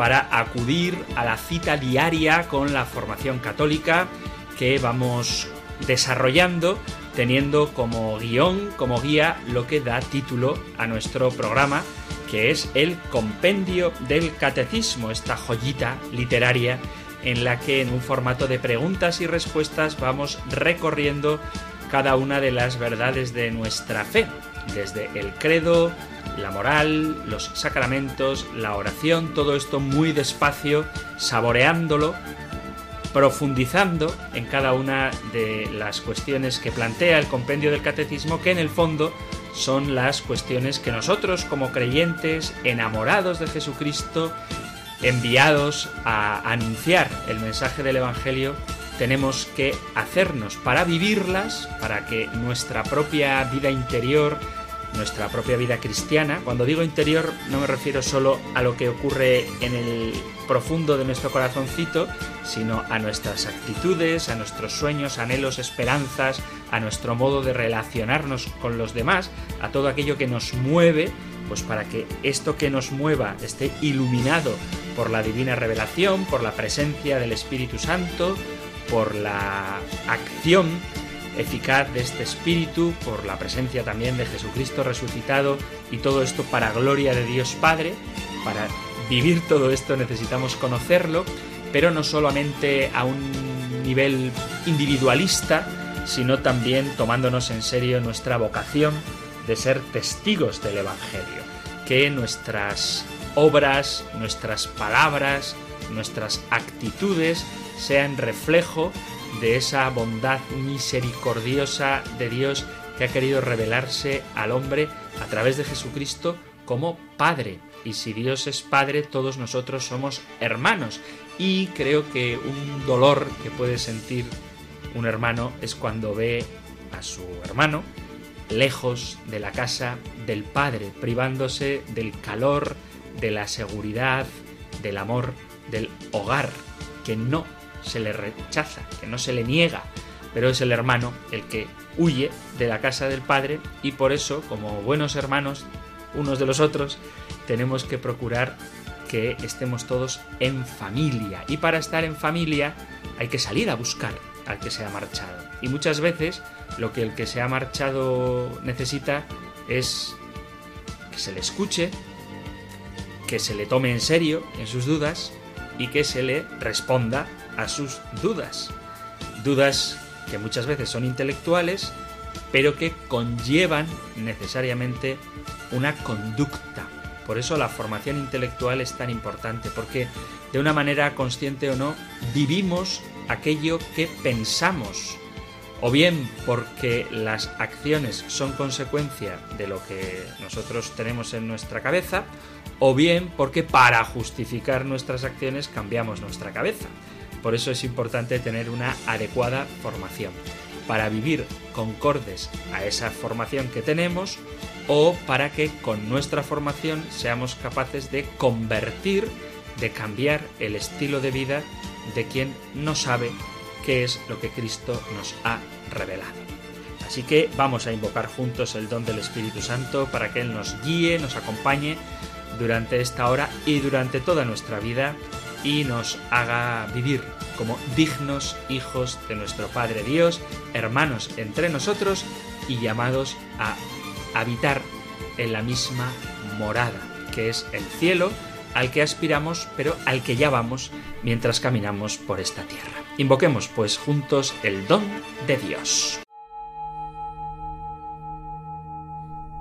para acudir a la cita diaria con la formación católica que vamos desarrollando teniendo como guion, como guía, lo que da título a nuestro programa, que es el Compendio del Catecismo, esta joyita literaria en la que en un formato de preguntas y respuestas vamos recorriendo cada una de las verdades de nuestra fe, desde el credo, la moral, los sacramentos, la oración, todo esto muy despacio, saboreándolo, profundizando en cada una de las cuestiones que plantea el compendio del catecismo, que en el fondo son las cuestiones que nosotros como creyentes, enamorados de Jesucristo, enviados a anunciar el mensaje del Evangelio, tenemos que hacernos para vivirlas, para que nuestra propia vida interior, nuestra propia vida cristiana. Cuando digo interior no me refiero solo a lo que ocurre en el profundo de nuestro corazoncito, sino a nuestras actitudes, a nuestros sueños, anhelos, esperanzas, a nuestro modo de relacionarnos con los demás, a todo aquello que nos mueve, pues para que esto que nos mueva esté iluminado por la divina revelación, por la presencia del Espíritu Santo, por la acción eficaz de este Espíritu, por la presencia también de Jesucristo resucitado y todo esto para gloria de Dios Padre. Para vivir todo esto necesitamos conocerlo, pero no solamente a un nivel individualista, sino también tomándonos en serio nuestra vocación de ser testigos del Evangelio, que nuestras obras, nuestras palabras, nuestras actitudes sean reflejo de esa bondad misericordiosa de Dios que ha querido revelarse al hombre a través de Jesucristo como Padre. Y si Dios es Padre, todos nosotros somos hermanos. Y creo que un dolor que puede sentir un hermano es cuando ve a su hermano lejos de la casa del Padre, privándose del calor, de la seguridad, del amor, del hogar, que no se le rechaza, que no se le niega, pero es el hermano el que huye de la casa del padre y por eso, como buenos hermanos unos de los otros, tenemos que procurar que estemos todos en familia. Y para estar en familia hay que salir a buscar al que se ha marchado. Y muchas veces lo que el que se ha marchado necesita es que se le escuche, que se le tome en serio en sus dudas y que se le responda a sus dudas. Dudas que muchas veces son intelectuales, pero que conllevan necesariamente una conducta. Por eso la formación intelectual es tan importante, porque de una manera consciente o no, vivimos aquello que pensamos. O bien porque las acciones son consecuencia de lo que nosotros tenemos en nuestra cabeza, o bien porque para justificar nuestras acciones cambiamos nuestra cabeza. Por eso es importante tener una adecuada formación para vivir concordes a esa formación que tenemos o para que con nuestra formación seamos capaces de convertir, de cambiar el estilo de vida de quien no sabe qué es lo que Cristo nos ha revelado. Así que vamos a invocar juntos el don del Espíritu Santo para que Él nos guíe, nos acompañe durante esta hora y durante toda nuestra vida y nos haga vivir como dignos hijos de nuestro Padre Dios, hermanos entre nosotros y llamados a habitar en la misma morada, que es el cielo, al que aspiramos, pero al que ya vamos mientras caminamos por esta tierra. Invoquemos pues juntos el don de Dios.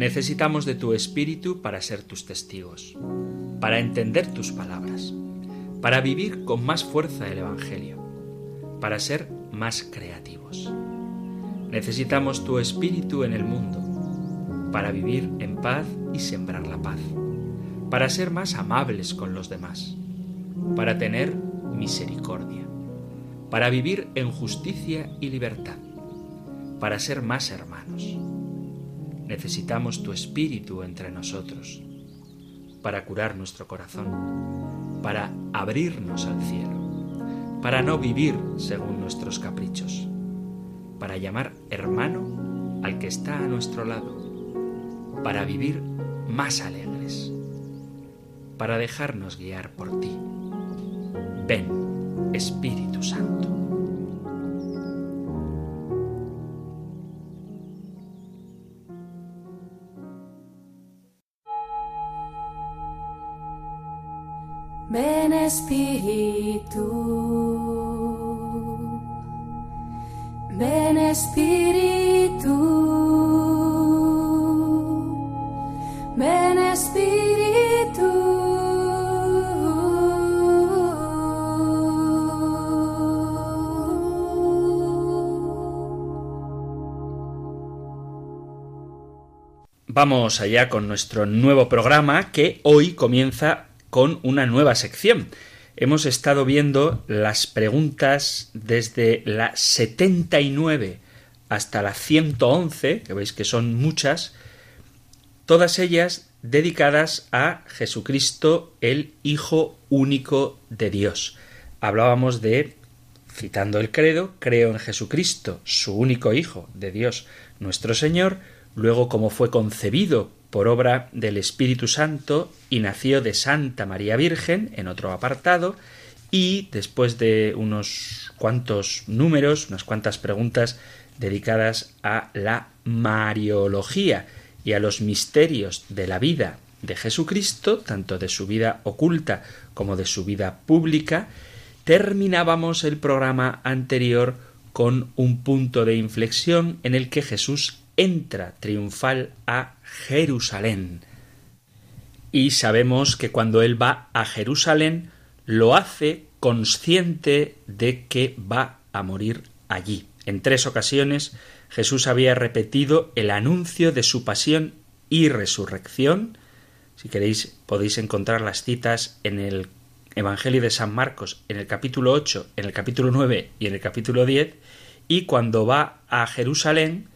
Necesitamos de tu Espíritu para ser tus testigos, para entender tus palabras, para vivir con más fuerza el Evangelio, para ser más creativos. Necesitamos tu Espíritu en el mundo, para vivir en paz y sembrar la paz, para ser más amables con los demás, para tener misericordia, para vivir en justicia y libertad, para ser más hermanos. Necesitamos tu Espíritu entre nosotros, para curar nuestro corazón, para abrirnos al cielo, para no vivir según nuestros caprichos, para llamar hermano al que está a nuestro lado, para vivir más alegres, para dejarnos guiar por ti. Ven, Espíritu Santo. Espíritu, ven Espíritu, ven Espíritu. Vamos allá con nuestro nuevo programa que hoy comienza con una nueva sección. Hemos estado viendo las preguntas desde la 79 hasta la 111, que veis que son muchas, todas ellas dedicadas a Jesucristo, el Hijo único de Dios. Hablábamos de, citando el credo, creo en Jesucristo, su único Hijo de Dios, nuestro Señor, luego cómo fue concebido por obra del Espíritu Santo y nació de Santa María Virgen en otro apartado y después de unos cuantos números, unas cuantas preguntas dedicadas a la Mariología y a los misterios de la vida de Jesucristo, tanto de su vida oculta como de su vida pública, terminábamos el programa anterior con un punto de inflexión en el que Jesús entra triunfal a Jerusalén. Y sabemos que cuando él va a Jerusalén lo hace consciente de que va a morir allí. En tres ocasiones Jesús había repetido el anuncio de su pasión y resurrección. Si queréis podéis encontrar las citas en el Evangelio de San Marcos en el capítulo 8, en el capítulo 9 y en el capítulo 10. Y cuando va a Jerusalén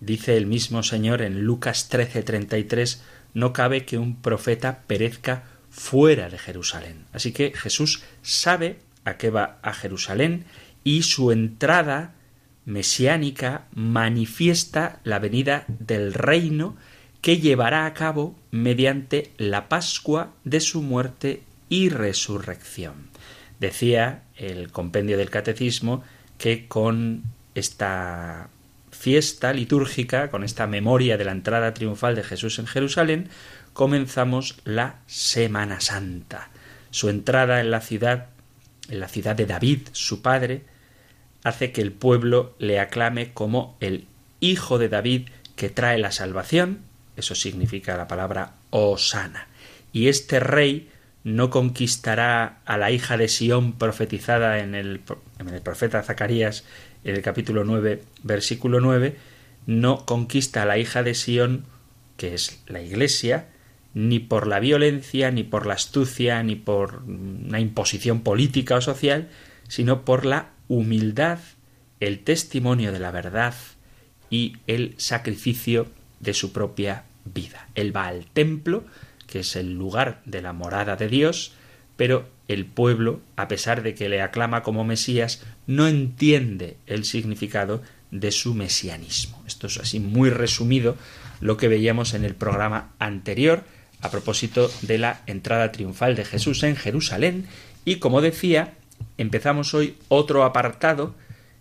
Dice el mismo Señor en Lucas 13:33, no cabe que un profeta perezca fuera de Jerusalén. Así que Jesús sabe a qué va a Jerusalén y su entrada mesiánica manifiesta la venida del reino que llevará a cabo mediante la Pascua de su muerte y resurrección. Decía el compendio del catecismo que con esta fiesta litúrgica, con esta memoria de la entrada triunfal de Jesús en Jerusalén, comenzamos la Semana Santa. Su entrada en la ciudad, en la ciudad de David, su padre, hace que el pueblo le aclame como el Hijo de David que trae la salvación, eso significa la palabra Osana. Y este rey no conquistará a la hija de Sión profetizada en el, en el profeta Zacarías en el capítulo 9, versículo 9, no conquista a la hija de Sión, que es la Iglesia, ni por la violencia, ni por la astucia, ni por una imposición política o social, sino por la humildad, el testimonio de la verdad y el sacrificio de su propia vida. Él va al templo, que es el lugar de la morada de Dios, pero el pueblo, a pesar de que le aclama como Mesías, no entiende el significado de su mesianismo. Esto es así muy resumido lo que veíamos en el programa anterior a propósito de la entrada triunfal de Jesús en Jerusalén y como decía, empezamos hoy otro apartado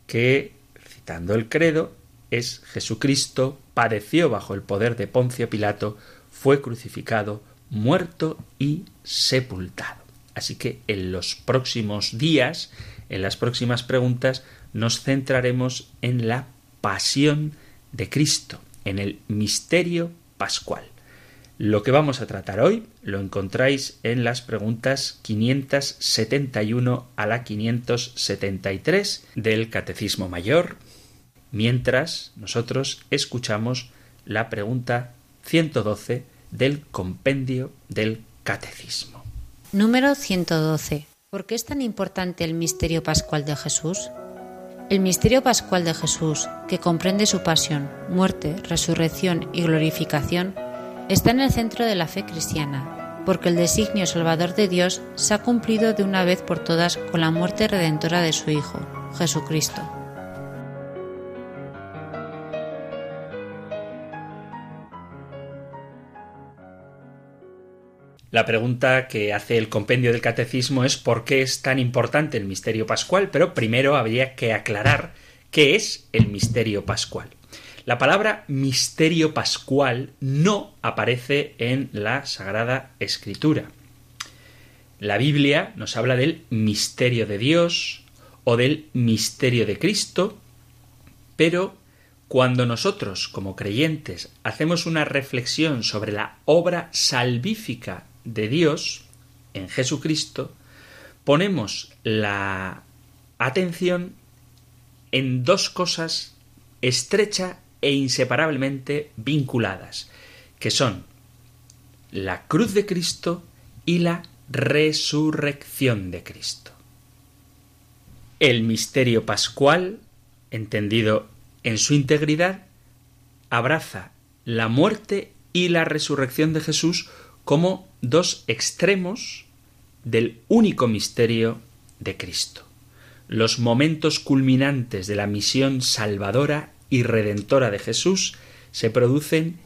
que, citando el credo, es Jesucristo padeció bajo el poder de Poncio Pilato, fue crucificado, muerto y sepultado. Así que en los próximos días, en las próximas preguntas, nos centraremos en la pasión de Cristo, en el misterio pascual. Lo que vamos a tratar hoy lo encontráis en las preguntas 571 a la 573 del Catecismo Mayor, mientras nosotros escuchamos la pregunta 112 del compendio del Catecismo. Número 112. ¿Por qué es tan importante el misterio pascual de Jesús? El misterio pascual de Jesús, que comprende su pasión, muerte, resurrección y glorificación, está en el centro de la fe cristiana, porque el designio salvador de Dios se ha cumplido de una vez por todas con la muerte redentora de su Hijo, Jesucristo. La pregunta que hace el compendio del catecismo es por qué es tan importante el misterio pascual, pero primero habría que aclarar qué es el misterio pascual. La palabra misterio pascual no aparece en la Sagrada Escritura. La Biblia nos habla del misterio de Dios o del misterio de Cristo, pero cuando nosotros, como creyentes, hacemos una reflexión sobre la obra salvífica de Dios en Jesucristo, ponemos la atención en dos cosas estrecha e inseparablemente vinculadas, que son la cruz de Cristo y la resurrección de Cristo. El misterio pascual, entendido en su integridad, abraza la muerte y la resurrección de Jesús como dos extremos del único misterio de Cristo, los momentos culminantes de la misión salvadora y redentora de Jesús se producen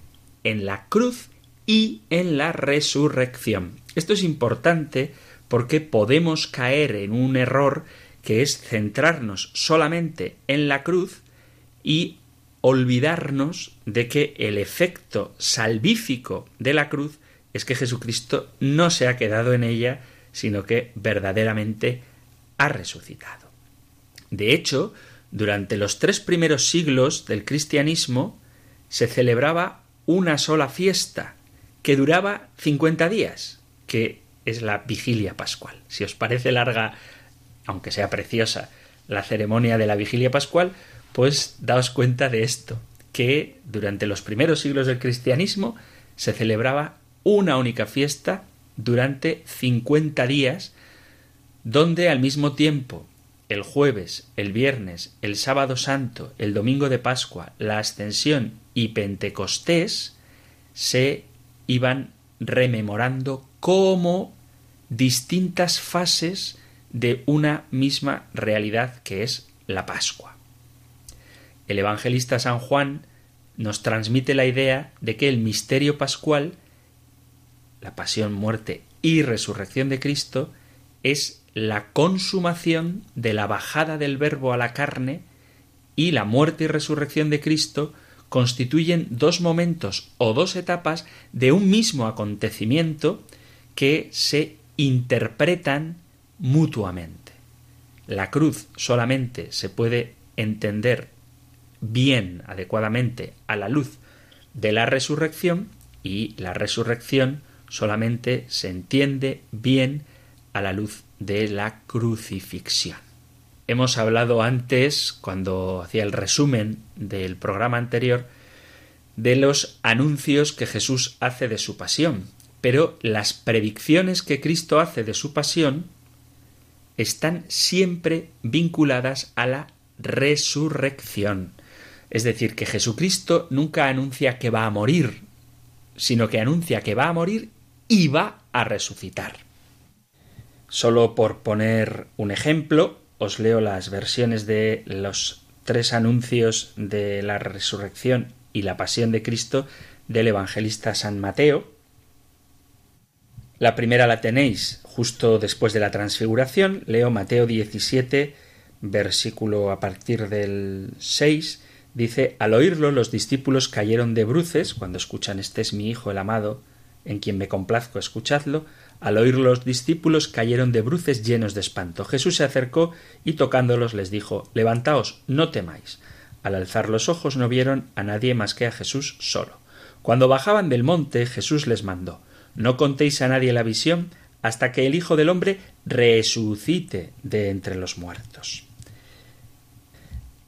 en la cruz y en la resurrección. Esto es importante porque podemos caer en un error que es centrarnos solamente en la cruz y olvidarnos de que el efecto salvífico de la cruz es que Jesucristo no se ha quedado en ella, sino que verdaderamente ha resucitado. De hecho, durante los tres primeros siglos del cristianismo se celebraba una sola fiesta que duraba 50 días, que es la vigilia pascual. Si os parece larga, aunque sea preciosa, la ceremonia de la vigilia pascual, pues daos cuenta de esto, que durante los primeros siglos del cristianismo se celebraba una única fiesta durante 50 días, donde al mismo tiempo el jueves, el viernes, el sábado santo, el domingo de Pascua, la ascensión y Pentecostés se iban rememorando como distintas fases de una misma realidad que es la Pascua. El evangelista San Juan nos transmite la idea de que el misterio pascual, la pasión, muerte y resurrección de Cristo, es la consumación de la bajada del Verbo a la carne y la muerte y resurrección de Cristo constituyen dos momentos o dos etapas de un mismo acontecimiento que se interpretan mutuamente. La cruz solamente se puede entender bien, adecuadamente, a la luz de la resurrección y la resurrección solamente se entiende bien a la luz de la crucifixión. Hemos hablado antes, cuando hacía el resumen del programa anterior, de los anuncios que Jesús hace de su pasión, pero las predicciones que Cristo hace de su pasión están siempre vinculadas a la resurrección. Es decir, que Jesucristo nunca anuncia que va a morir, sino que anuncia que va a morir va a resucitar. Solo por poner un ejemplo, os leo las versiones de los tres anuncios de la resurrección y la pasión de Cristo del evangelista San Mateo. La primera la tenéis justo después de la transfiguración. Leo Mateo 17, versículo a partir del 6. Dice, al oírlo los discípulos cayeron de bruces, cuando escuchan este es mi Hijo el amado, en quien me complazco, escuchadlo, al oír los discípulos cayeron de bruces llenos de espanto. Jesús se acercó y tocándolos les dijo Levantaos, no temáis. Al alzar los ojos no vieron a nadie más que a Jesús solo. Cuando bajaban del monte, Jesús les mandó No contéis a nadie la visión hasta que el Hijo del hombre resucite de entre los muertos.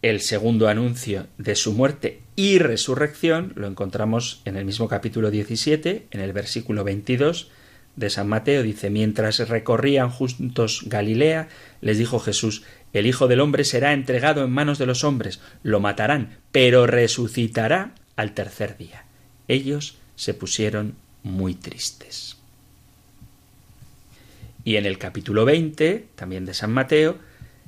El segundo anuncio de su muerte y resurrección lo encontramos en el mismo capítulo 17, en el versículo 22 de San Mateo. Dice, mientras recorrían juntos Galilea, les dijo Jesús, el Hijo del Hombre será entregado en manos de los hombres, lo matarán, pero resucitará al tercer día. Ellos se pusieron muy tristes. Y en el capítulo 20, también de San Mateo,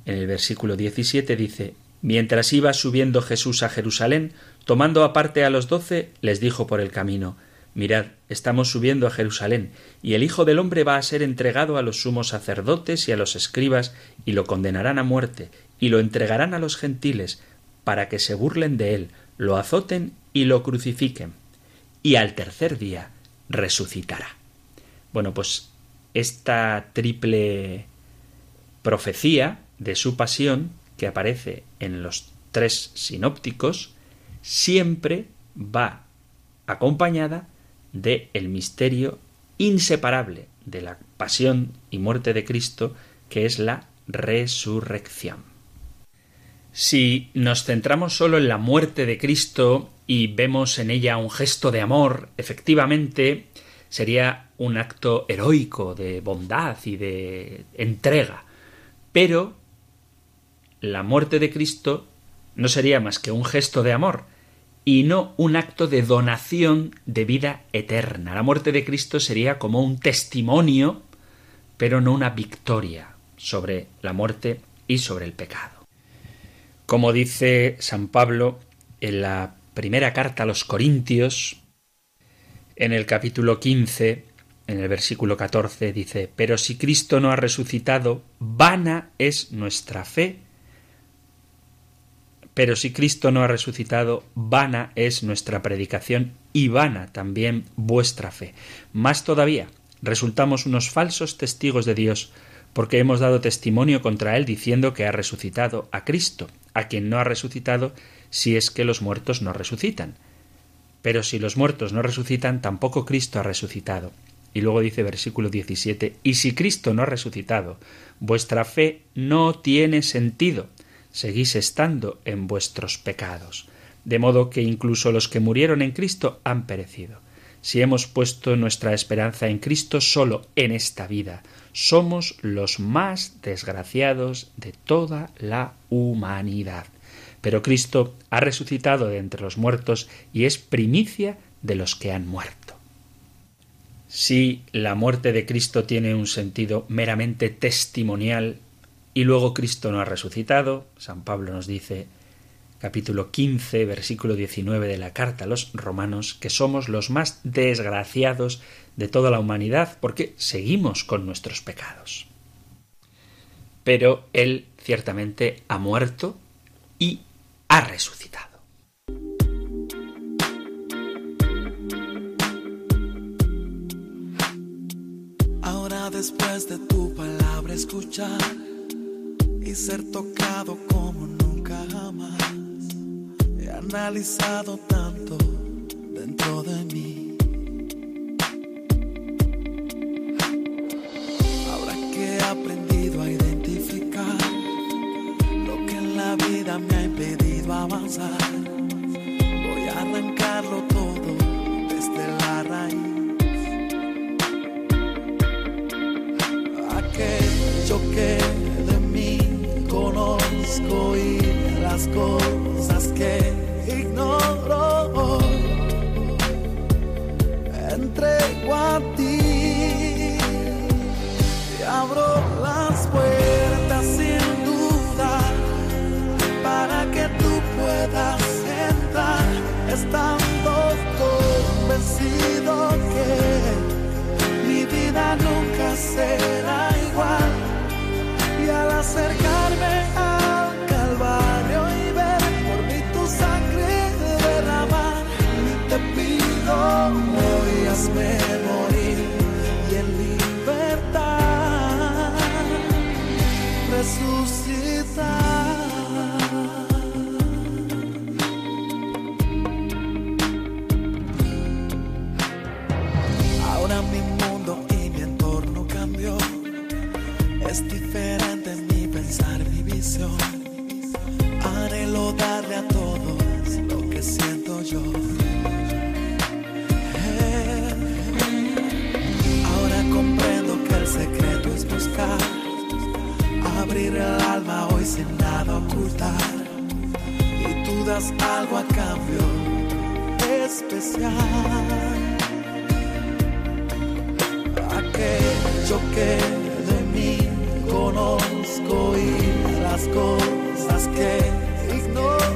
en el versículo 17 dice, Mientras iba subiendo Jesús a Jerusalén, tomando aparte a los doce, les dijo por el camino, Mirad, estamos subiendo a Jerusalén, y el Hijo del hombre va a ser entregado a los sumos sacerdotes y a los escribas, y lo condenarán a muerte, y lo entregarán a los gentiles, para que se burlen de él, lo azoten y lo crucifiquen. Y al tercer día resucitará. Bueno, pues esta triple profecía de su pasión, que aparece en los tres sinópticos, siempre va acompañada de el misterio inseparable de la pasión y muerte de Cristo, que es la resurrección. Si nos centramos solo en la muerte de Cristo y vemos en ella un gesto de amor, efectivamente sería un acto heroico de bondad y de entrega. Pero la muerte de Cristo no sería más que un gesto de amor y no un acto de donación de vida eterna. La muerte de Cristo sería como un testimonio, pero no una victoria sobre la muerte y sobre el pecado. Como dice San Pablo en la primera carta a los Corintios, en el capítulo 15, en el versículo 14, dice, Pero si Cristo no ha resucitado, vana es nuestra fe. Pero si Cristo no ha resucitado, vana es nuestra predicación y vana también vuestra fe. Más todavía, resultamos unos falsos testigos de Dios, porque hemos dado testimonio contra Él diciendo que ha resucitado a Cristo, a quien no ha resucitado si es que los muertos no resucitan. Pero si los muertos no resucitan, tampoco Cristo ha resucitado. Y luego dice versículo 17, y si Cristo no ha resucitado, vuestra fe no tiene sentido, seguís estando en vuestros pecados. De modo que incluso los que murieron en Cristo han perecido. Si hemos puesto nuestra esperanza en Cristo solo en esta vida, somos los más desgraciados de toda la humanidad pero Cristo ha resucitado de entre los muertos y es primicia de los que han muerto. Si la muerte de Cristo tiene un sentido meramente testimonial y luego Cristo no ha resucitado, San Pablo nos dice capítulo 15, versículo 19 de la carta a los romanos, que somos los más desgraciados de toda la humanidad porque seguimos con nuestros pecados. Pero Él ciertamente ha muerto y ha resucitado. Ahora después de tu palabra escuchar ser tocado como nunca jamás, he analizado tanto dentro de mí. Ahora que he aprendido a identificar lo que en la vida me ha impedido avanzar. Voy a arrancarlo todo desde la raíz. Que y las cosas que ignoro. Entrego a ti y abro las puertas aquello que de mí conozco y las cosas que ignoro.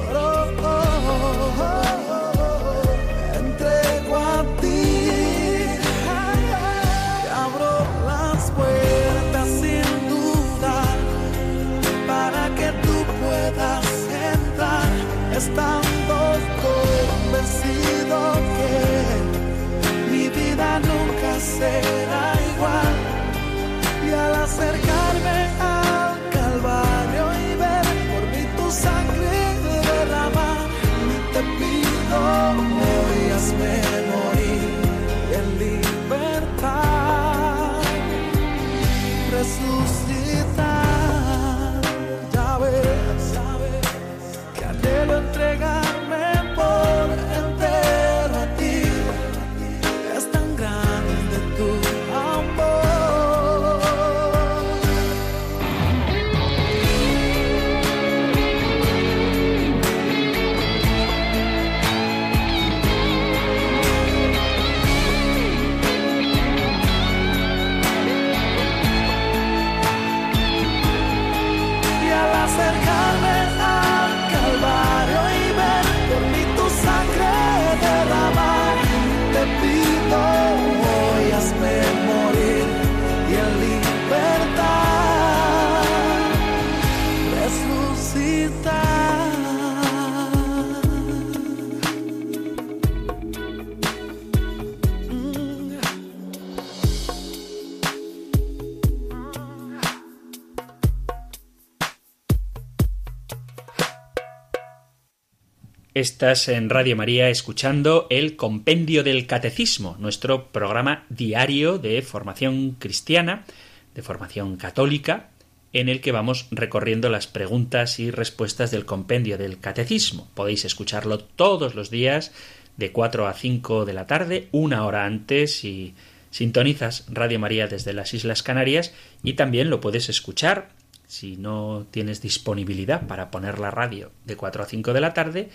Estás en Radio María escuchando el Compendio del Catecismo, nuestro programa diario de formación cristiana, de formación católica, en el que vamos recorriendo las preguntas y respuestas del Compendio del Catecismo. Podéis escucharlo todos los días de 4 a 5 de la tarde, una hora antes si sintonizas Radio María desde las Islas Canarias y también lo puedes escuchar si no tienes disponibilidad para poner la radio de 4 a 5 de la tarde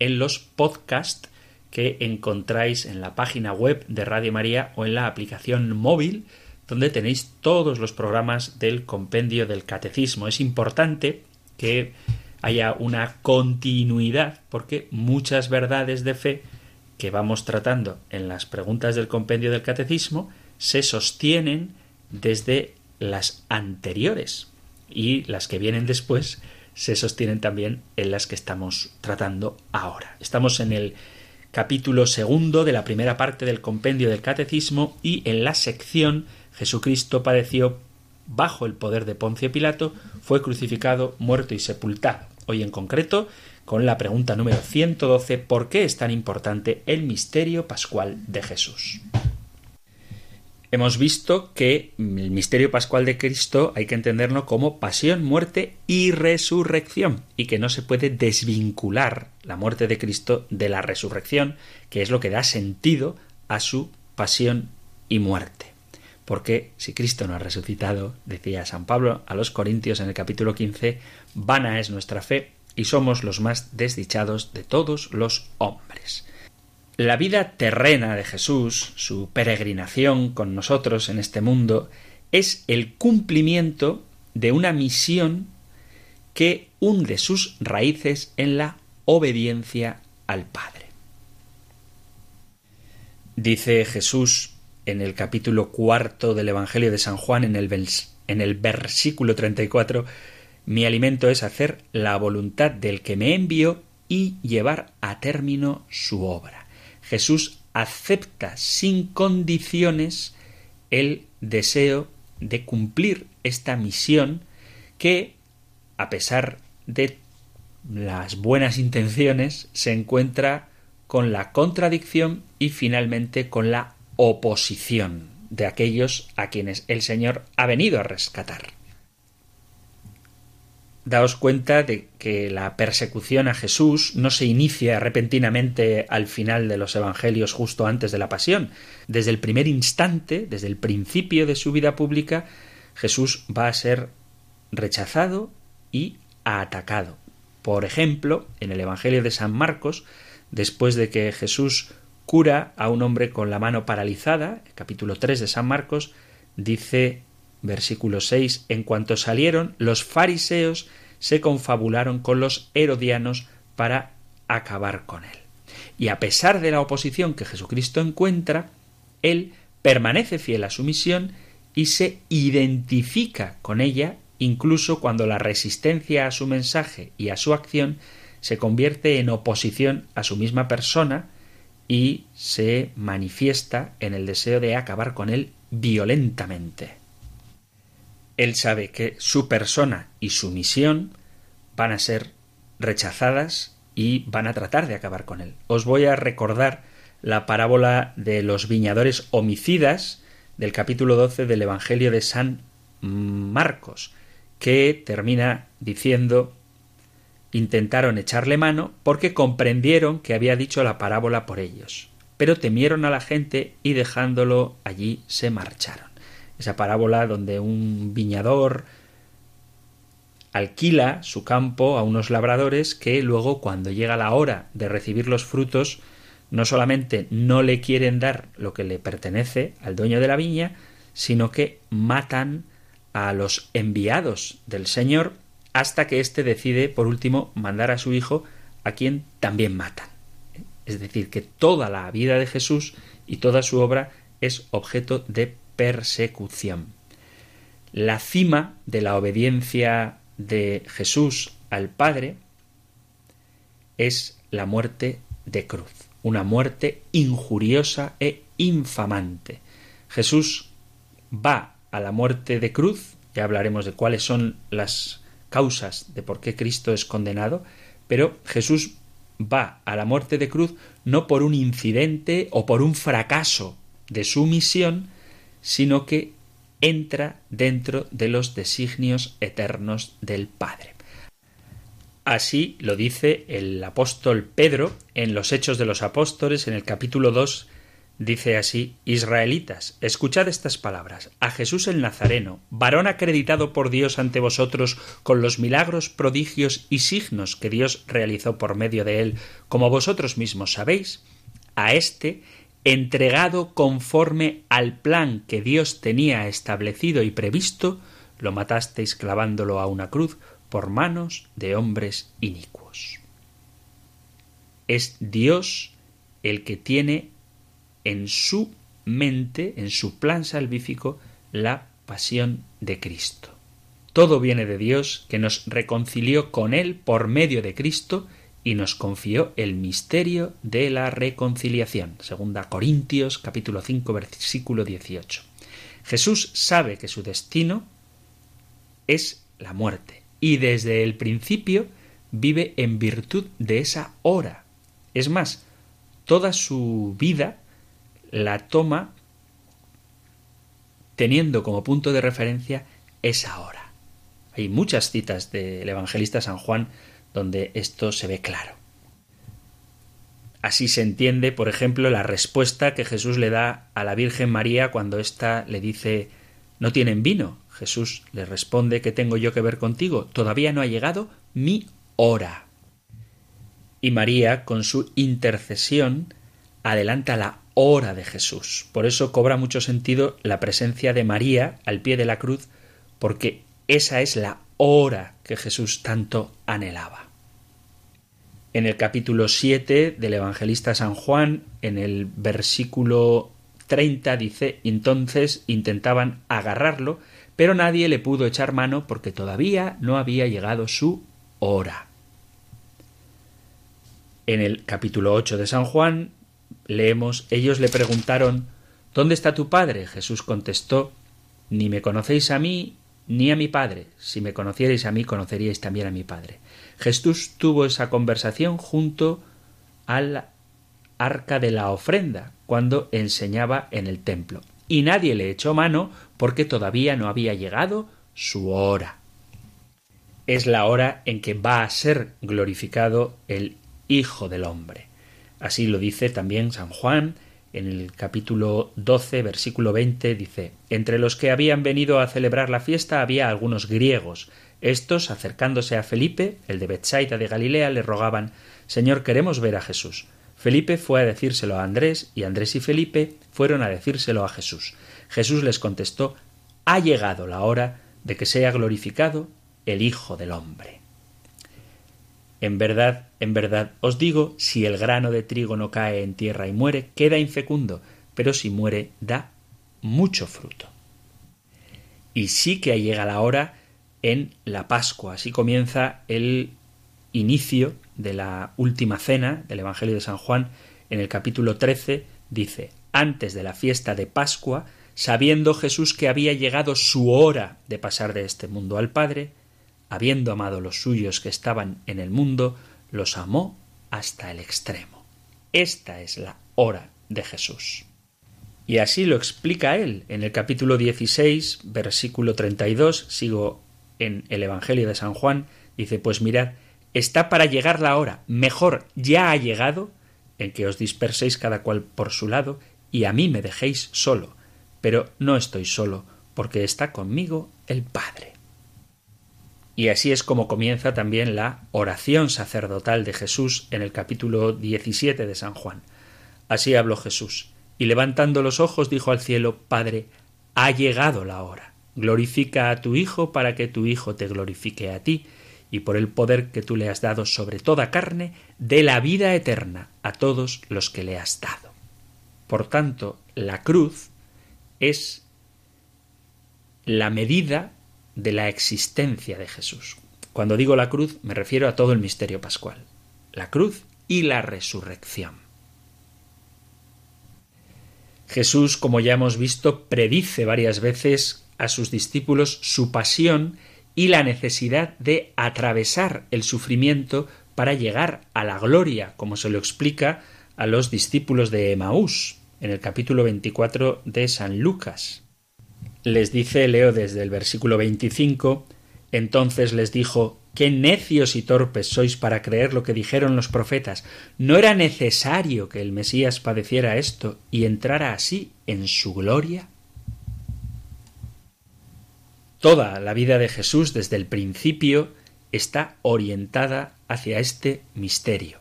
en los podcasts que encontráis en la página web de Radio María o en la aplicación móvil donde tenéis todos los programas del compendio del catecismo. Es importante que haya una continuidad porque muchas verdades de fe que vamos tratando en las preguntas del compendio del catecismo se sostienen desde las anteriores y las que vienen después se sostienen también en las que estamos tratando ahora. Estamos en el capítulo segundo de la primera parte del compendio del catecismo y en la sección Jesucristo padeció bajo el poder de Poncio Pilato, fue crucificado, muerto y sepultado. Hoy en concreto con la pregunta número 112, ¿por qué es tan importante el misterio pascual de Jesús? Hemos visto que el misterio pascual de Cristo hay que entenderlo como pasión, muerte y resurrección, y que no se puede desvincular la muerte de Cristo de la resurrección, que es lo que da sentido a su pasión y muerte. Porque si Cristo no ha resucitado, decía San Pablo a los Corintios en el capítulo 15, vana es nuestra fe y somos los más desdichados de todos los hombres. La vida terrena de Jesús, su peregrinación con nosotros en este mundo, es el cumplimiento de una misión que hunde sus raíces en la obediencia al Padre. Dice Jesús en el capítulo cuarto del Evangelio de San Juan, en el, en el versículo 34, mi alimento es hacer la voluntad del que me envió y llevar a término su obra. Jesús acepta sin condiciones el deseo de cumplir esta misión que, a pesar de las buenas intenciones, se encuentra con la contradicción y finalmente con la oposición de aquellos a quienes el Señor ha venido a rescatar. Daos cuenta de que la persecución a Jesús no se inicia repentinamente al final de los Evangelios justo antes de la pasión. Desde el primer instante, desde el principio de su vida pública, Jesús va a ser rechazado y atacado. Por ejemplo, en el Evangelio de San Marcos, después de que Jesús cura a un hombre con la mano paralizada, capítulo 3 de San Marcos, dice versículo 6, en cuanto salieron, los fariseos se confabularon con los herodianos para acabar con él. Y a pesar de la oposición que Jesucristo encuentra, él permanece fiel a su misión y se identifica con ella incluso cuando la resistencia a su mensaje y a su acción se convierte en oposición a su misma persona y se manifiesta en el deseo de acabar con él violentamente. Él sabe que su persona y su misión van a ser rechazadas y van a tratar de acabar con él. Os voy a recordar la parábola de los viñadores homicidas del capítulo 12 del Evangelio de San Marcos, que termina diciendo intentaron echarle mano porque comprendieron que había dicho la parábola por ellos, pero temieron a la gente y dejándolo allí se marcharon. Esa parábola donde un viñador alquila su campo a unos labradores que luego cuando llega la hora de recibir los frutos no solamente no le quieren dar lo que le pertenece al dueño de la viña, sino que matan a los enviados del Señor hasta que éste decide, por último, mandar a su hijo, a quien también matan. Es decir, que toda la vida de Jesús y toda su obra es objeto de persecución. La cima de la obediencia de Jesús al Padre es la muerte de cruz, una muerte injuriosa e infamante. Jesús va a la muerte de cruz, ya hablaremos de cuáles son las causas de por qué Cristo es condenado, pero Jesús va a la muerte de cruz no por un incidente o por un fracaso de su misión, sino que entra dentro de los designios eternos del Padre. Así lo dice el apóstol Pedro en los Hechos de los Apóstoles en el capítulo 2 Dice así Israelitas, escuchad estas palabras. A Jesús el Nazareno, varón acreditado por Dios ante vosotros con los milagros, prodigios y signos que Dios realizó por medio de él, como vosotros mismos sabéis, a éste, entregado conforme al plan que Dios tenía establecido y previsto, lo matasteis clavándolo a una cruz por manos de hombres inicuos. Es Dios el que tiene en su mente, en su plan salvífico, la pasión de Cristo. Todo viene de Dios, que nos reconcilió con Él por medio de Cristo y nos confió el misterio de la reconciliación. Segunda Corintios capítulo 5 versículo 18. Jesús sabe que su destino es la muerte y desde el principio vive en virtud de esa hora. Es más, toda su vida la toma teniendo como punto de referencia esa hora. Hay muchas citas del evangelista San Juan donde esto se ve claro. Así se entiende, por ejemplo, la respuesta que Jesús le da a la Virgen María cuando ésta le dice ¿No tienen vino? Jesús le responde ¿Qué tengo yo que ver contigo? Todavía no ha llegado mi hora. Y María, con su intercesión, adelanta la hora de Jesús. Por eso cobra mucho sentido la presencia de María al pie de la cruz, porque esa es la hora que Jesús tanto anhelaba. En el capítulo 7 del evangelista San Juan, en el versículo 30 dice, entonces intentaban agarrarlo, pero nadie le pudo echar mano porque todavía no había llegado su hora. En el capítulo 8 de San Juan leemos, ellos le preguntaron ¿Dónde está tu padre? Jesús contestó Ni me conocéis a mí ni a mi padre. Si me conocierais a mí, conoceríais también a mi padre. Jesús tuvo esa conversación junto al arca de la ofrenda, cuando enseñaba en el templo. Y nadie le echó mano porque todavía no había llegado su hora. Es la hora en que va a ser glorificado el Hijo del Hombre. Así lo dice también San Juan en el capítulo 12, versículo 20, dice Entre los que habían venido a celebrar la fiesta había algunos griegos. Estos, acercándose a Felipe, el de Bethsaida de Galilea, le rogaban Señor, queremos ver a Jesús. Felipe fue a decírselo a Andrés y Andrés y Felipe fueron a decírselo a Jesús. Jesús les contestó Ha llegado la hora de que sea glorificado el Hijo del Hombre. En verdad, en verdad os digo, si el grano de trigo no cae en tierra y muere, queda infecundo, pero si muere, da mucho fruto. Y sí que llega la hora en la Pascua. Así comienza el inicio de la última cena del Evangelio de San Juan. En el capítulo 13 dice, antes de la fiesta de Pascua, sabiendo Jesús que había llegado su hora de pasar de este mundo al Padre, habiendo amado los suyos que estaban en el mundo, los amó hasta el extremo. Esta es la hora de Jesús. Y así lo explica él en el capítulo 16, versículo 32, sigo en el Evangelio de San Juan, dice, pues mirad, está para llegar la hora, mejor ya ha llegado, en que os disperséis cada cual por su lado, y a mí me dejéis solo, pero no estoy solo, porque está conmigo el Padre. Y así es como comienza también la oración sacerdotal de Jesús en el capítulo 17 de San Juan. Así habló Jesús, y levantando los ojos dijo al cielo, Padre, ha llegado la hora. Glorifica a tu Hijo para que tu Hijo te glorifique a ti, y por el poder que tú le has dado sobre toda carne, dé la vida eterna a todos los que le has dado. Por tanto, la cruz es la medida de la existencia de Jesús. Cuando digo la cruz me refiero a todo el misterio pascual, la cruz y la resurrección. Jesús, como ya hemos visto, predice varias veces a sus discípulos su pasión y la necesidad de atravesar el sufrimiento para llegar a la gloria, como se lo explica a los discípulos de Emaús en el capítulo 24 de San Lucas. Les dice, leo desde el versículo 25, entonces les dijo, Qué necios y torpes sois para creer lo que dijeron los profetas. ¿No era necesario que el Mesías padeciera esto y entrara así en su gloria? Toda la vida de Jesús desde el principio está orientada hacia este misterio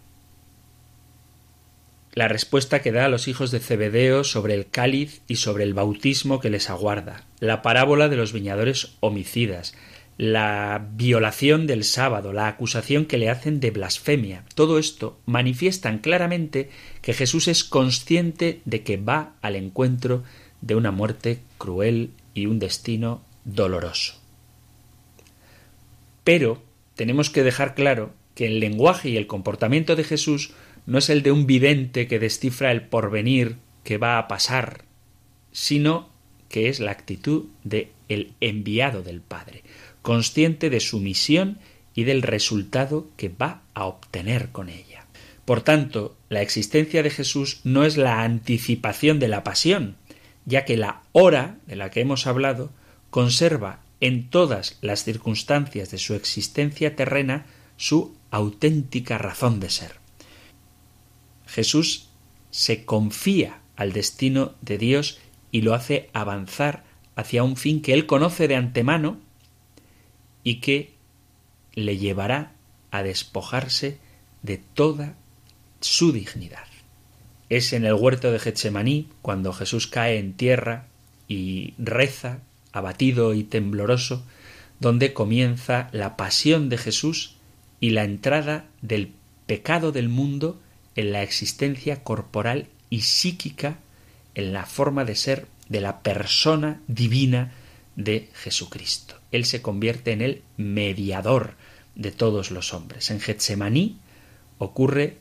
la respuesta que da a los hijos de Zebedeo sobre el cáliz y sobre el bautismo que les aguarda, la parábola de los viñadores homicidas, la violación del sábado, la acusación que le hacen de blasfemia, todo esto manifiestan claramente que Jesús es consciente de que va al encuentro de una muerte cruel y un destino doloroso. Pero tenemos que dejar claro que el lenguaje y el comportamiento de Jesús no es el de un vidente que descifra el porvenir que va a pasar, sino que es la actitud de el enviado del Padre, consciente de su misión y del resultado que va a obtener con ella. Por tanto, la existencia de Jesús no es la anticipación de la pasión, ya que la hora de la que hemos hablado conserva en todas las circunstancias de su existencia terrena su auténtica razón de ser. Jesús se confía al destino de Dios y lo hace avanzar hacia un fin que él conoce de antemano y que le llevará a despojarse de toda su dignidad. Es en el huerto de Getsemaní cuando Jesús cae en tierra y reza, abatido y tembloroso, donde comienza la pasión de Jesús y la entrada del pecado del mundo en la existencia corporal y psíquica, en la forma de ser de la persona divina de Jesucristo. Él se convierte en el mediador de todos los hombres. En Getsemaní ocurre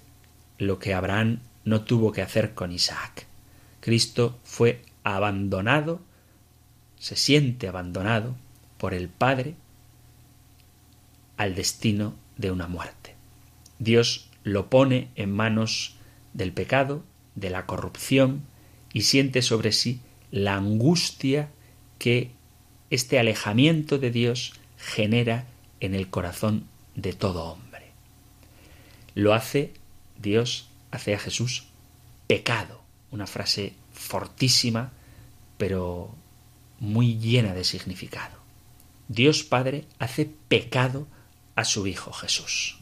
lo que Abraham no tuvo que hacer con Isaac. Cristo fue abandonado, se siente abandonado por el Padre al destino de una muerte. Dios lo pone en manos del pecado, de la corrupción, y siente sobre sí la angustia que este alejamiento de Dios genera en el corazón de todo hombre. Lo hace Dios, hace a Jesús pecado, una frase fortísima, pero muy llena de significado. Dios Padre hace pecado a su Hijo Jesús.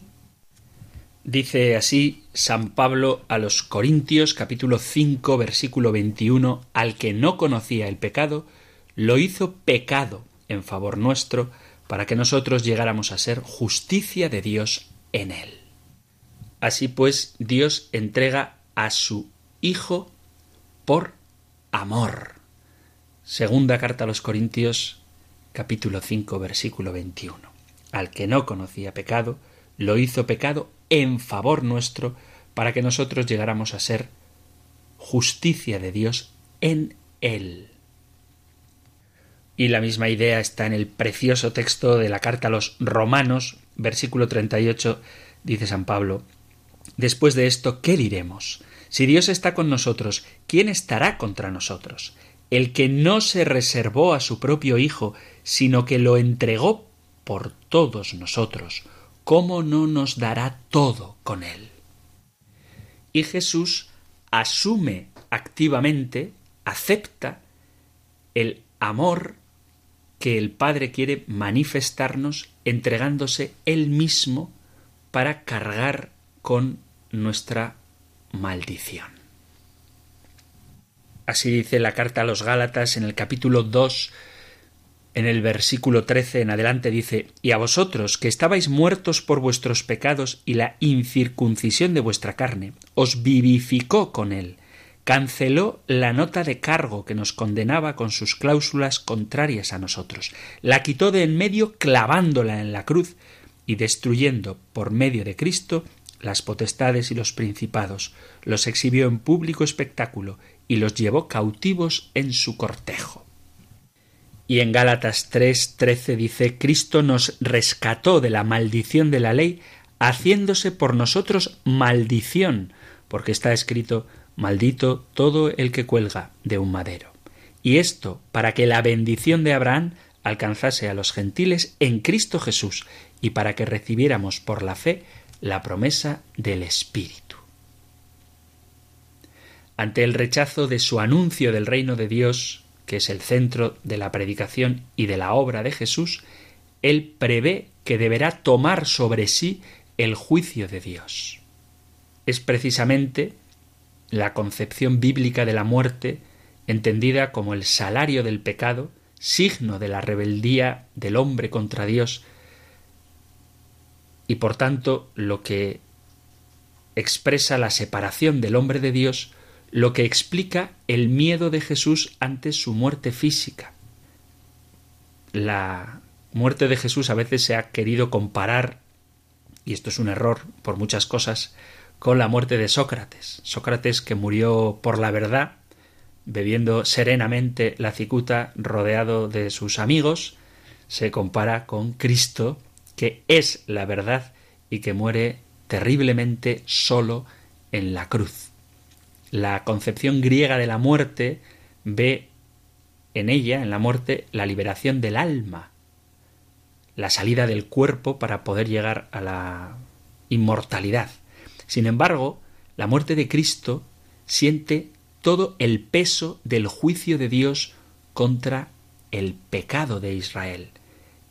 Dice así San Pablo a los Corintios capítulo 5 versículo 21, al que no conocía el pecado, lo hizo pecado en favor nuestro, para que nosotros llegáramos a ser justicia de Dios en él. Así pues, Dios entrega a su Hijo por amor. Segunda carta a los Corintios capítulo 5 versículo 21. Al que no conocía pecado, lo hizo pecado en favor nuestro para que nosotros llegáramos a ser justicia de Dios en Él. Y la misma idea está en el precioso texto de la carta a los Romanos, versículo 38, dice San Pablo, Después de esto, ¿qué diremos? Si Dios está con nosotros, ¿quién estará contra nosotros? El que no se reservó a su propio Hijo, sino que lo entregó por todos nosotros, ¿cómo no nos dará todo con él? Y Jesús asume activamente, acepta el amor que el Padre quiere manifestarnos entregándose él mismo para cargar con nuestra maldición. Así dice la carta a los Gálatas en el capítulo 2 en el versículo 13 en adelante dice, Y a vosotros, que estabais muertos por vuestros pecados y la incircuncisión de vuestra carne, os vivificó con él, canceló la nota de cargo que nos condenaba con sus cláusulas contrarias a nosotros, la quitó de en medio clavándola en la cruz y destruyendo por medio de Cristo las potestades y los principados, los exhibió en público espectáculo y los llevó cautivos en su cortejo. Y en Gálatas 3:13 dice, Cristo nos rescató de la maldición de la ley, haciéndose por nosotros maldición, porque está escrito, maldito todo el que cuelga de un madero. Y esto para que la bendición de Abraham alcanzase a los gentiles en Cristo Jesús, y para que recibiéramos por la fe la promesa del Espíritu. Ante el rechazo de su anuncio del reino de Dios, que es el centro de la predicación y de la obra de Jesús, él prevé que deberá tomar sobre sí el juicio de Dios. Es precisamente la concepción bíblica de la muerte, entendida como el salario del pecado, signo de la rebeldía del hombre contra Dios, y por tanto lo que expresa la separación del hombre de Dios lo que explica el miedo de Jesús ante su muerte física. La muerte de Jesús a veces se ha querido comparar, y esto es un error por muchas cosas, con la muerte de Sócrates. Sócrates que murió por la verdad, bebiendo serenamente la cicuta rodeado de sus amigos, se compara con Cristo, que es la verdad y que muere terriblemente solo en la cruz. La concepción griega de la muerte ve en ella, en la muerte, la liberación del alma, la salida del cuerpo para poder llegar a la inmortalidad. Sin embargo, la muerte de Cristo siente todo el peso del juicio de Dios contra el pecado de Israel,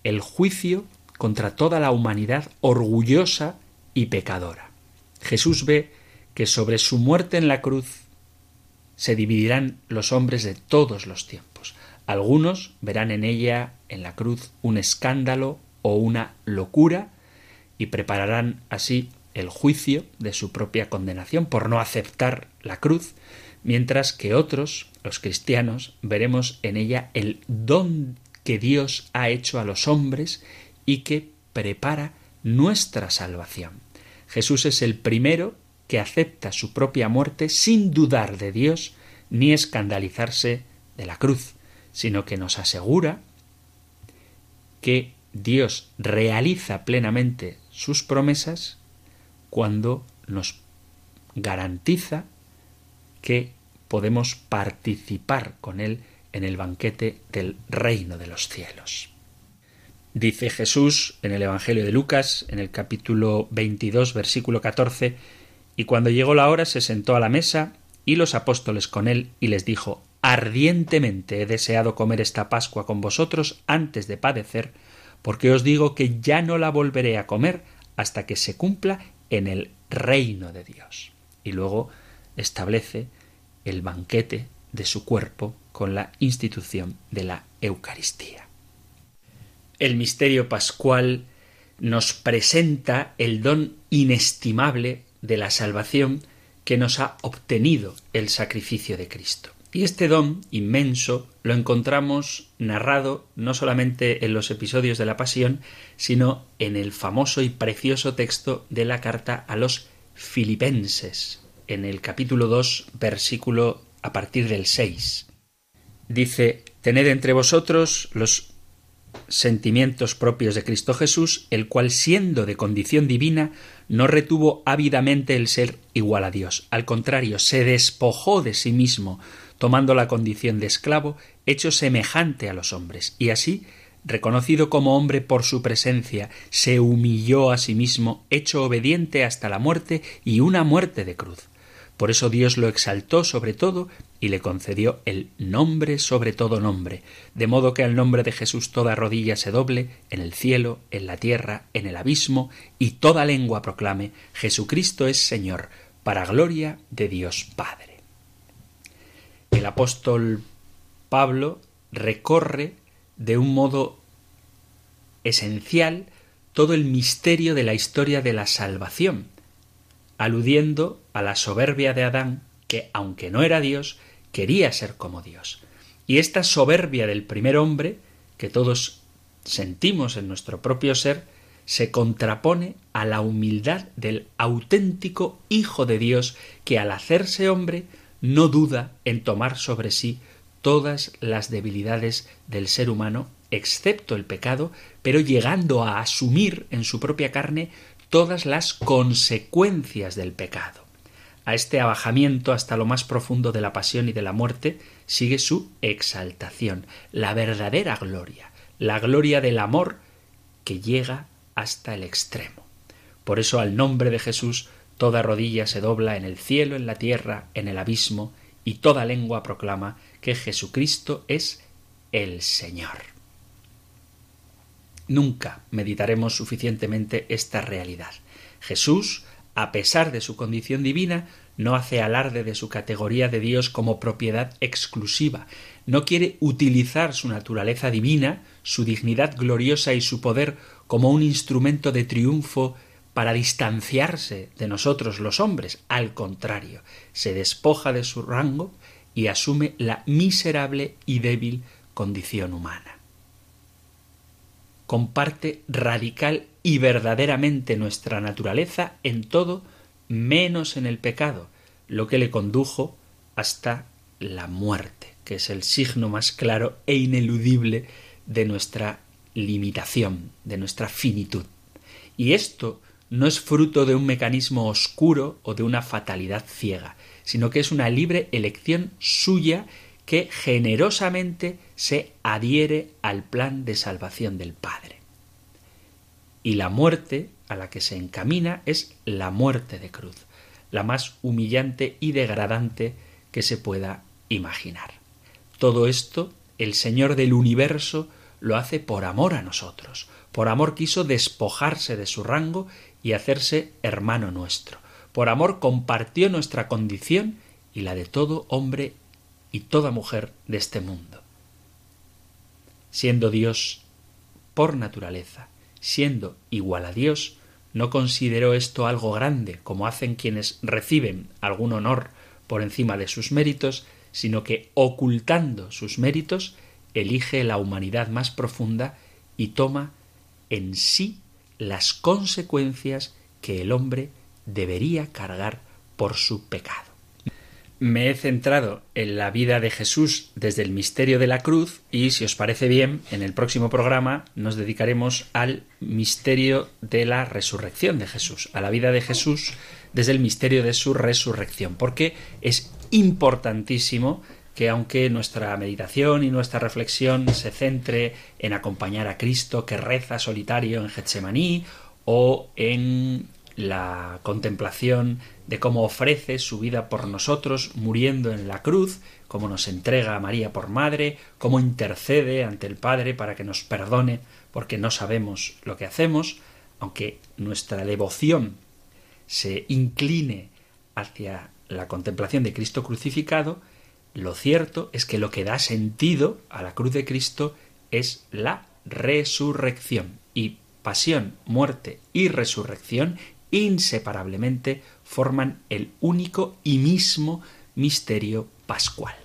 el juicio contra toda la humanidad orgullosa y pecadora. Jesús ve que sobre su muerte en la cruz se dividirán los hombres de todos los tiempos. Algunos verán en ella, en la cruz, un escándalo o una locura y prepararán así el juicio de su propia condenación por no aceptar la cruz, mientras que otros, los cristianos, veremos en ella el don que Dios ha hecho a los hombres y que prepara nuestra salvación. Jesús es el primero que acepta su propia muerte sin dudar de Dios ni escandalizarse de la cruz, sino que nos asegura que Dios realiza plenamente sus promesas cuando nos garantiza que podemos participar con Él en el banquete del reino de los cielos. Dice Jesús en el Evangelio de Lucas, en el capítulo 22, versículo 14, y cuando llegó la hora se sentó a la mesa y los apóstoles con él y les dijo Ardientemente he deseado comer esta Pascua con vosotros antes de padecer, porque os digo que ya no la volveré a comer hasta que se cumpla en el reino de Dios. Y luego establece el banquete de su cuerpo con la institución de la Eucaristía. El misterio pascual nos presenta el don inestimable de la salvación que nos ha obtenido el sacrificio de Cristo. Y este don inmenso lo encontramos narrado no solamente en los episodios de la Pasión, sino en el famoso y precioso texto de la carta a los Filipenses, en el capítulo 2, versículo a partir del 6. Dice, Tened entre vosotros los sentimientos propios de Cristo Jesús, el cual siendo de condición divina, no retuvo ávidamente el ser igual a Dios. Al contrario, se despojó de sí mismo, tomando la condición de esclavo, hecho semejante a los hombres, y así, reconocido como hombre por su presencia, se humilló a sí mismo, hecho obediente hasta la muerte y una muerte de cruz. Por eso Dios lo exaltó sobre todo y le concedió el nombre sobre todo nombre, de modo que al nombre de Jesús toda rodilla se doble en el cielo, en la tierra, en el abismo, y toda lengua proclame Jesucristo es Señor, para gloria de Dios Padre. El apóstol Pablo recorre de un modo esencial todo el misterio de la historia de la salvación, aludiendo a la soberbia de Adán, que, aunque no era Dios, quería ser como Dios. Y esta soberbia del primer hombre, que todos sentimos en nuestro propio ser, se contrapone a la humildad del auténtico Hijo de Dios, que al hacerse hombre no duda en tomar sobre sí todas las debilidades del ser humano, excepto el pecado, pero llegando a asumir en su propia carne todas las consecuencias del pecado. A este abajamiento hasta lo más profundo de la pasión y de la muerte sigue su exaltación, la verdadera gloria, la gloria del amor que llega hasta el extremo. Por eso al nombre de Jesús Toda rodilla se dobla en el cielo, en la tierra, en el abismo, y toda lengua proclama que Jesucristo es el Señor. Nunca meditaremos suficientemente esta realidad. Jesús, a pesar de su condición divina, no hace alarde de su categoría de Dios como propiedad exclusiva, no quiere utilizar su naturaleza divina, su dignidad gloriosa y su poder como un instrumento de triunfo para distanciarse de nosotros los hombres. Al contrario, se despoja de su rango y asume la miserable y débil condición humana. Comparte radical y verdaderamente nuestra naturaleza en todo menos en el pecado, lo que le condujo hasta la muerte, que es el signo más claro e ineludible de nuestra limitación, de nuestra finitud. Y esto no es fruto de un mecanismo oscuro o de una fatalidad ciega, sino que es una libre elección suya que generosamente se adhiere al plan de salvación del Padre. Y la muerte a la que se encamina es la muerte de cruz, la más humillante y degradante que se pueda imaginar. Todo esto el Señor del universo lo hace por amor a nosotros, por amor quiso despojarse de su rango y hacerse hermano nuestro. Por amor compartió nuestra condición y la de todo hombre y toda mujer de este mundo. Siendo Dios por naturaleza, siendo igual a Dios, no consideró esto algo grande, como hacen quienes reciben algún honor por encima de sus méritos, sino que ocultando sus méritos, elige la humanidad más profunda y toma en sí las consecuencias que el hombre debería cargar por su pecado. Me he centrado en la vida de Jesús desde el misterio de la cruz y, si os parece bien, en el próximo programa nos dedicaremos al misterio de la resurrección de Jesús, a la vida de Jesús desde el misterio de su resurrección, porque es importantísimo que aunque nuestra meditación y nuestra reflexión se centre en acompañar a Cristo que reza solitario en Getsemaní o en la contemplación de cómo ofrece su vida por nosotros muriendo en la cruz, cómo nos entrega a María por madre, cómo intercede ante el Padre para que nos perdone porque no sabemos lo que hacemos, aunque nuestra devoción se incline hacia la contemplación de Cristo crucificado, lo cierto es que lo que da sentido a la cruz de Cristo es la resurrección. Y pasión, muerte y resurrección inseparablemente forman el único y mismo misterio pascual.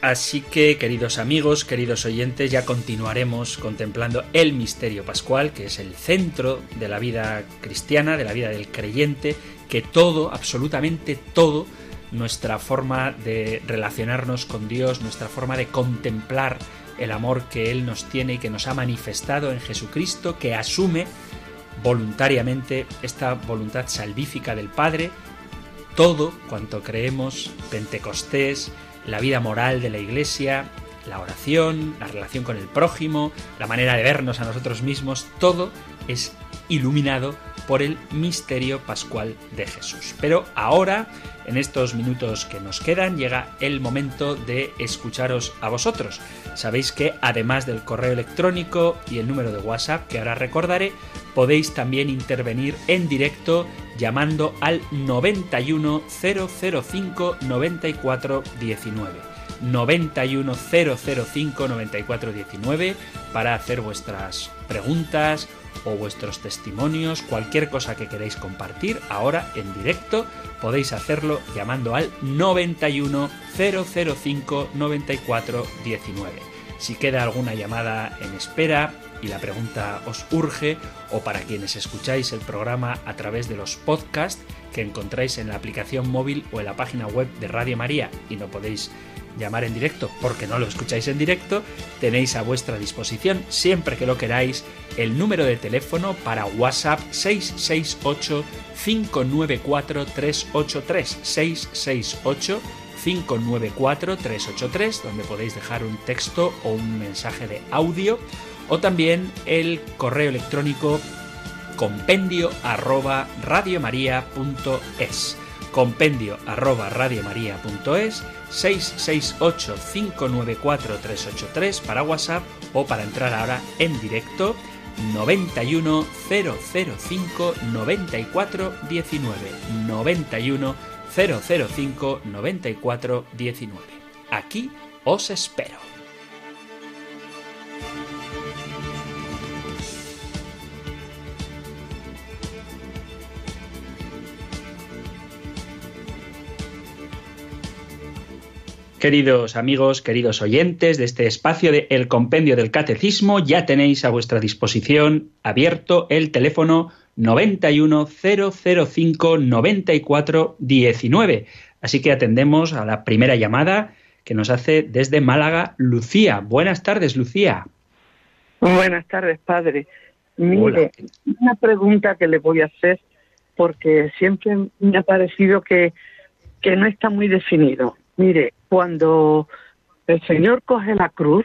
Así que, queridos amigos, queridos oyentes, ya continuaremos contemplando el misterio pascual, que es el centro de la vida cristiana, de la vida del creyente, que todo, absolutamente todo, nuestra forma de relacionarnos con Dios, nuestra forma de contemplar el amor que Él nos tiene y que nos ha manifestado en Jesucristo, que asume voluntariamente esta voluntad salvífica del Padre, todo cuanto creemos, Pentecostés, la vida moral de la Iglesia, la oración, la relación con el prójimo, la manera de vernos a nosotros mismos, todo es iluminado por el misterio pascual de Jesús. Pero ahora, en estos minutos que nos quedan, llega el momento de escucharos a vosotros. Sabéis que además del correo electrónico y el número de WhatsApp que ahora recordaré, podéis también intervenir en directo llamando al 91005 9419. 91005 9419 para hacer vuestras preguntas o vuestros testimonios, cualquier cosa que queráis compartir ahora en directo, podéis hacerlo llamando al 91005 9419. Si queda alguna llamada en espera, y la pregunta os urge, o para quienes escucháis el programa a través de los podcasts que encontráis en la aplicación móvil o en la página web de Radio María y no podéis llamar en directo porque no lo escucháis en directo, tenéis a vuestra disposición siempre que lo queráis el número de teléfono para WhatsApp 668 594 383 668 594 383 donde podéis dejar un texto o un mensaje de audio o también el correo electrónico compendio arroba radiomaria.es compendio arroba radiomaria.es 668-594-383 para WhatsApp o para entrar ahora en directo 91 005 94 19 91 005 94 19 Aquí os espero. Queridos amigos, queridos oyentes de este espacio de El Compendio del Catecismo, ya tenéis a vuestra disposición abierto el teléfono 910059419. Así que atendemos a la primera llamada que nos hace desde Málaga Lucía. Buenas tardes, Lucía. Buenas tardes, padre. Mire, una pregunta que le voy a hacer porque siempre me ha parecido que, que no está muy definido. Mire, cuando el Señor coge la cruz,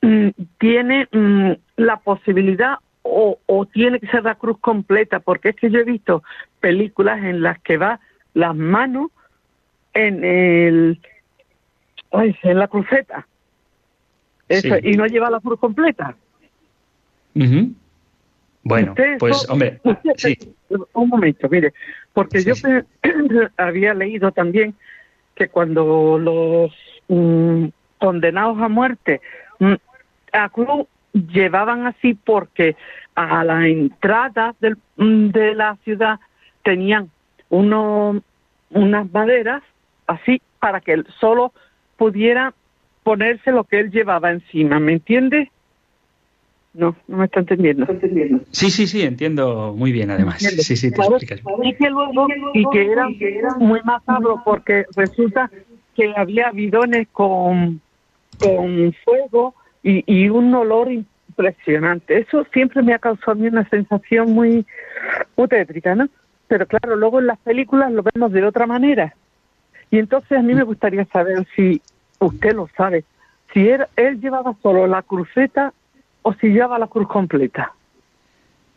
mm, tiene mm, la posibilidad o, tiene que ser la cruz completa, porque es que yo he visto películas en las que va las manos en el en la cruceta y no lleva la cruz completa. Bueno, pues hombre, sí. un momento, mire, porque yo había leído también que cuando los mm, condenados a muerte mm, a cruz llevaban así porque a la entrada del, mm, de la ciudad tenían uno, unas maderas así para que él solo pudiera ponerse lo que él llevaba encima, ¿me entiende? No, no me está entendiendo. Sí, sí, sí, entiendo muy bien además. Sí, sí, te explicas. Y que luego, y que era muy macabro porque resulta que había bidones con, con fuego y, y un olor impresionante. Eso siempre me ha causado a mí una sensación muy, muy tétrica, ¿no? Pero claro, luego en las películas lo vemos de otra manera. Y entonces a mí me gustaría saber si usted lo sabe, si él, él llevaba solo la cruceta o si lleva la cruz completa.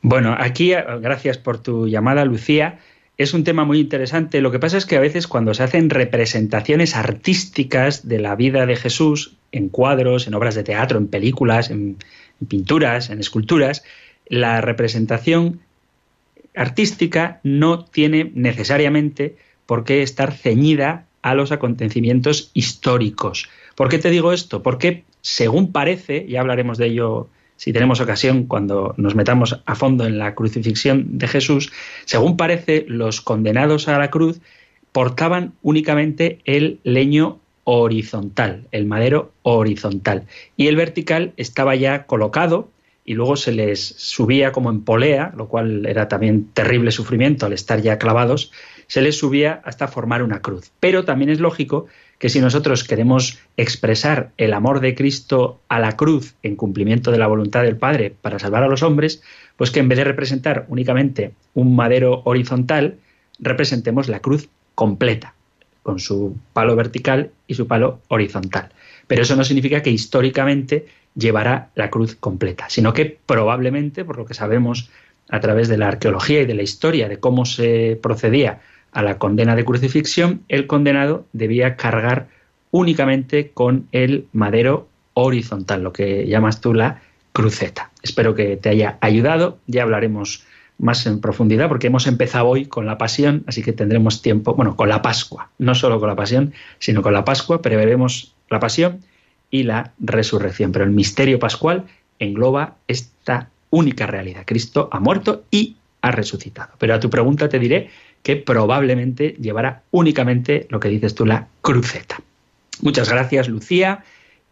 Bueno, aquí, eh, gracias por tu llamada, Lucía. Es un tema muy interesante. Lo que pasa es que a veces cuando se hacen representaciones artísticas de la vida de Jesús, en cuadros, en obras de teatro, en películas, en, pinturas, en esculturas, la representación artística no tiene necesariamente por qué estar ceñida a los acontecimientos históricos. ¿Por qué te digo esto? Porque, según parece, ya hablaremos de ello si tenemos ocasión cuando nos metamos a fondo en la crucifixión de Jesús, según parece, los condenados a la cruz portaban únicamente el leño horizontal, el madero horizontal, y el vertical estaba ya colocado y luego se les subía como en polea, lo cual era también terrible sufrimiento al estar ya clavados, se les subía hasta formar una cruz. Pero también es lógico que si nosotros queremos expresar el amor de Cristo a la cruz en cumplimiento de la voluntad del Padre para salvar a los hombres, pues que en vez de representar únicamente un madero horizontal, representemos la cruz completa, con su palo vertical y su palo horizontal. Pero eso no significa que históricamente llevará la cruz completa, sino que probablemente, por lo que sabemos a través de la arqueología y de la historia de cómo se procedía a la condena de crucifixión, el condenado debía cargar únicamente con el madero horizontal, lo que llamas tú la cruceta. Espero que te haya ayudado, ya hablaremos más en profundidad porque hemos empezado hoy con la pasión, así que tendremos tiempo, bueno, con la Pascua, no solo con la pasión, sino con la Pascua, preveremos la pasión y la resurrección. Pero el misterio pascual engloba esta única realidad. Cristo ha muerto y ha resucitado. Pero a tu pregunta te diré que probablemente llevará únicamente lo que dices tú, la cruceta. Muchas gracias, Lucía.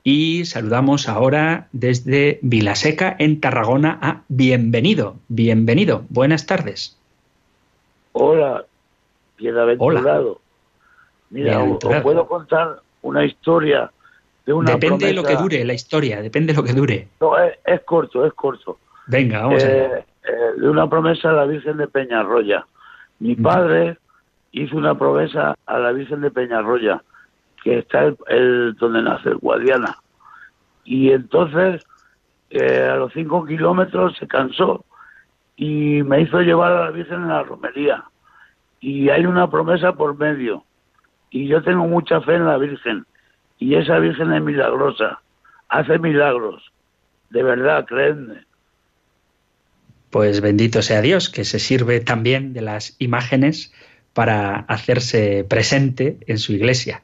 Y saludamos ahora desde Vilaseca, en Tarragona, a Bienvenido. Bienvenido. Buenas tardes. Hola, bienaventurado. Mira, os puedo contar una historia Depende de lo que dure la historia, depende de lo que dure. No, es, corto, es corto. Venga, vamos a ver. Eh, eh, de una promesa a la Virgen de Peñarroya. Mi padre hizo una promesa a la Virgen de Peñarroya, que está el, donde nace, el Guadiana. Y entonces, eh, a los cinco kilómetros se cansó y me hizo llevar a la Virgen en la romería. Y hay una promesa por medio. Y yo tengo mucha fe en la Virgen y esa Virgen es milagrosa, hace milagros, de verdad, créanme. Pues bendito sea Dios, que se sirve también de las imágenes para hacerse presente en su iglesia.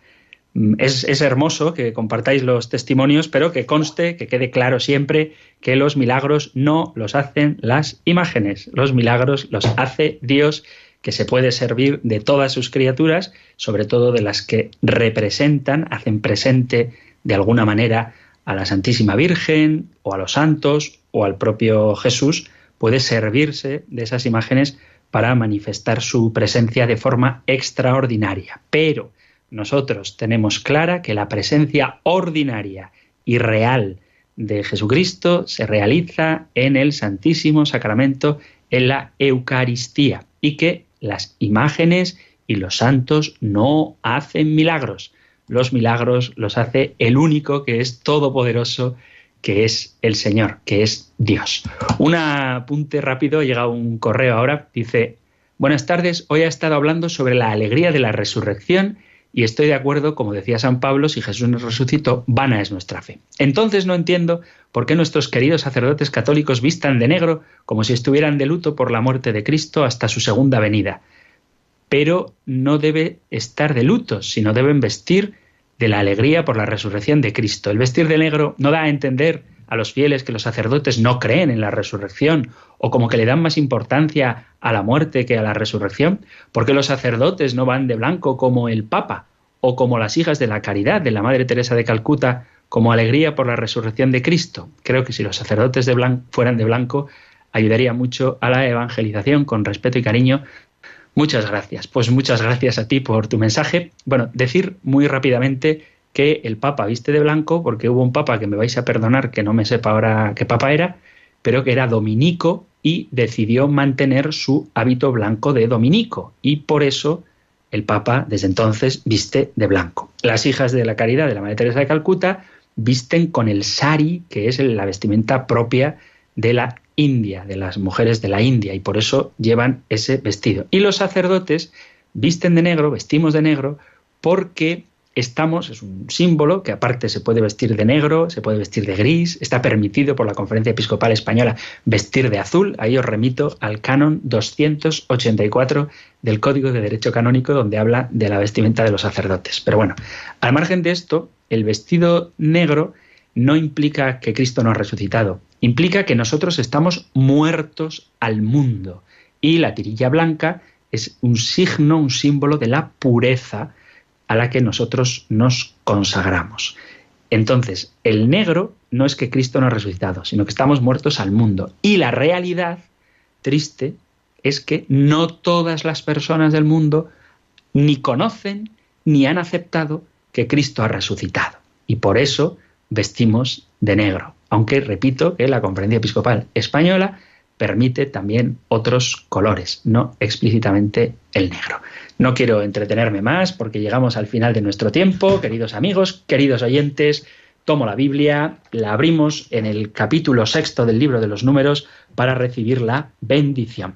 Mm, es, es, hermoso que compartáis los testimonios, pero que conste, que quede claro siempre que los milagros no los hacen las imágenes, los milagros los hace Dios que se puede servir de todas sus criaturas, sobre todo de las que representan, hacen presente de alguna manera a la Santísima Virgen o a los santos o al propio Jesús, puede servirse de esas imágenes para manifestar su presencia de forma extraordinaria. Pero nosotros tenemos clara que la presencia ordinaria y real de Jesucristo se realiza en el Santísimo Sacramento, en la Eucaristía, y que las imágenes y los santos no hacen milagros. Los milagros los hace el único que es todopoderoso, que es el Señor, que es Dios. Un apunte rápido, llega un correo ahora, dice, buenas tardes, hoy ha estado hablando sobre la alegría de la resurrección y estoy de acuerdo, como decía San Pablo, si Jesús nos resucitó, vana es nuestra fe. Entonces no entiendo por qué nuestros queridos sacerdotes católicos vistan de negro como si estuvieran de luto por la muerte de Cristo hasta su segunda venida. Pero no debe estar de luto, sino deben vestir de la alegría por la resurrección de Cristo. El vestir de negro no da a entender a los fieles que los sacerdotes no creen en la resurrección o como que le dan más importancia a la muerte que a la resurrección, porque los sacerdotes no van de blanco como el Papa o como las hijas de la caridad de la Madre Teresa de Calcuta como alegría por la resurrección de Cristo. Creo que si los sacerdotes de blanco, fueran de blanco ayudaría mucho a la evangelización con respeto y cariño. Muchas gracias. Pues muchas gracias a ti por tu mensaje. Bueno, decir muy rápidamente que el Papa viste de blanco, porque hubo un Papa que me vais a perdonar que no me sepa ahora qué Papa era, pero que era dominico y decidió mantener su hábito blanco de dominico. Y por eso el Papa desde entonces viste de blanco. Las hijas de la caridad de la Madre Teresa de Calcuta visten con el sari, que es la vestimenta propia de la India, de las mujeres de la India, y por eso llevan ese vestido. Y los sacerdotes visten de negro, vestimos de negro, porque estamos, es un símbolo que aparte se puede vestir de negro, se puede vestir de gris, está permitido por la Conferencia Episcopal Española vestir de azul. Ahí os remito al canon 284 del Código de Derecho Canónico donde habla de la vestimenta de los sacerdotes. Pero bueno, al margen de esto, el vestido negro no implica que Cristo no ha resucitado, implica que nosotros estamos muertos al mundo. Y la tirilla blanca es un signo, un símbolo de la pureza a la que nosotros nos consagramos. Entonces, el negro no es que Cristo no ha resucitado, sino que estamos muertos al mundo. Y la realidad triste es que no todas las personas del mundo ni conocen ni han aceptado que Cristo ha resucitado. Y por eso vestimos de negro. Aunque repito que la Conferencia Episcopal Española permite también otros colores, no explícitamente el negro. No quiero entretenerme más porque llegamos al final de nuestro tiempo, queridos amigos, queridos oyentes. Tomo la Biblia, la abrimos en el capítulo sexto del libro de los números para recibir la bendición.